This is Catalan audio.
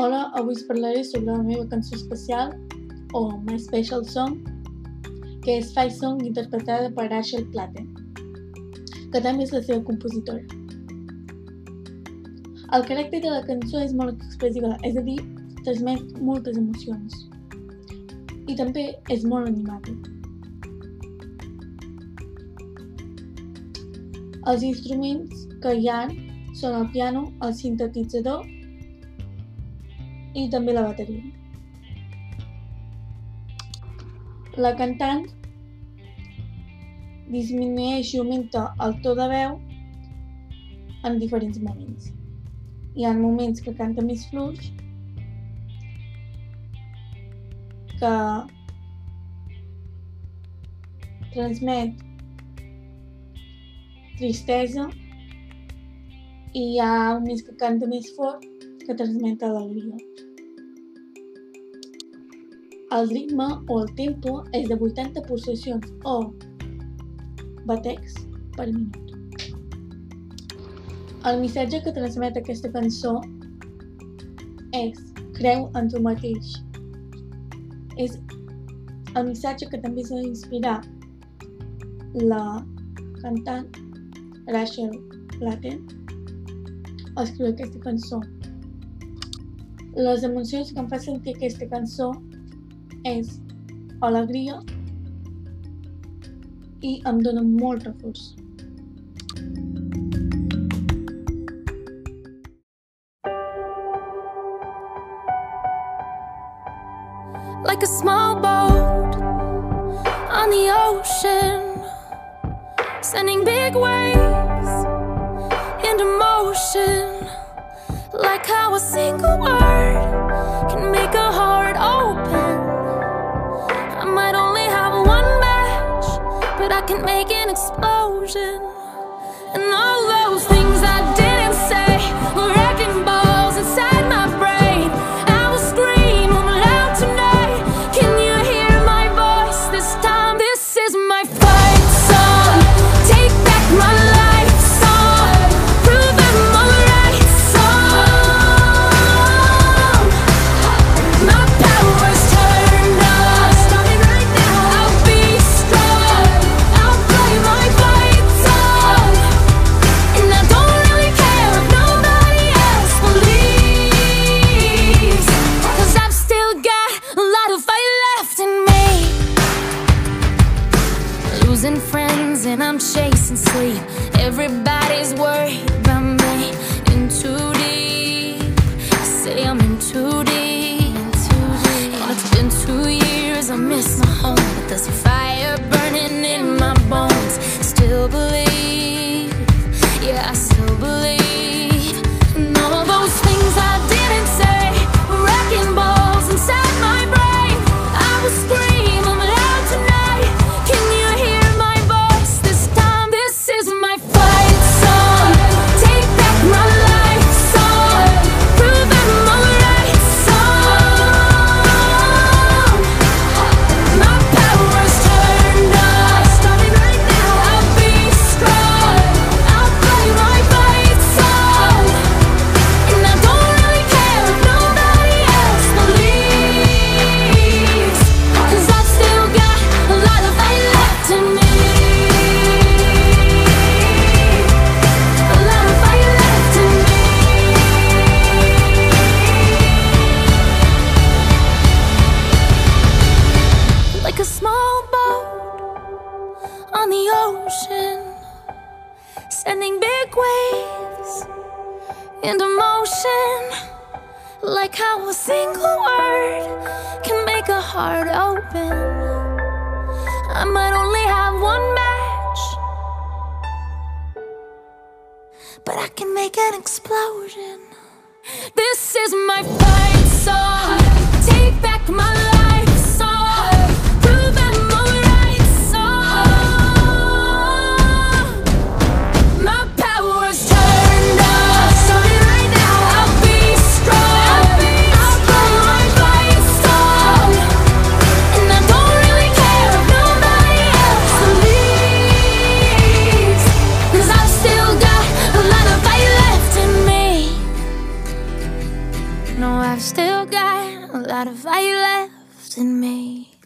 Hola, avui us parlaré sobre la meva cançó especial, o My Special Song, que és Five Song interpretada per Asher Platten, que també és la seva compositora. El caràcter de la cançó és molt expressiva, és a dir, transmet moltes emocions. I també és molt animada. Els instruments que hi ha són el piano, el sintetitzador i també la bateria. La cantant disminueix i augmenta el to de veu en diferents moments. Hi ha moments que canta més fluix, que transmet tristesa i hi ha moments que canta més fort que transmet alegria. El ritme o el tempo és de 80 pulsacions o batecs per minut. El missatge que transmet aquesta cançó és creu en tu mateix. És el missatge que també s'ha d'inspirar la cantant Rachel Platten a escriure aquesta cançó. Les emocions que em fa sentir aquesta cançó és alegria i em dona molt reforç. Like a small boat on the ocean, sending big waves into motion. Like how a single word can make a heart open. Make an explosion. Losing friends and I'm chasing sleep. Everybody's worried about me. In too deep. Say I'm in too deep. And it's been two years, I miss my home. But there's a sending big waves into motion. Like how a single word can make a heart open. I might only have one match, but I can make an explosion. This is I I've still got a lot of fire left in me.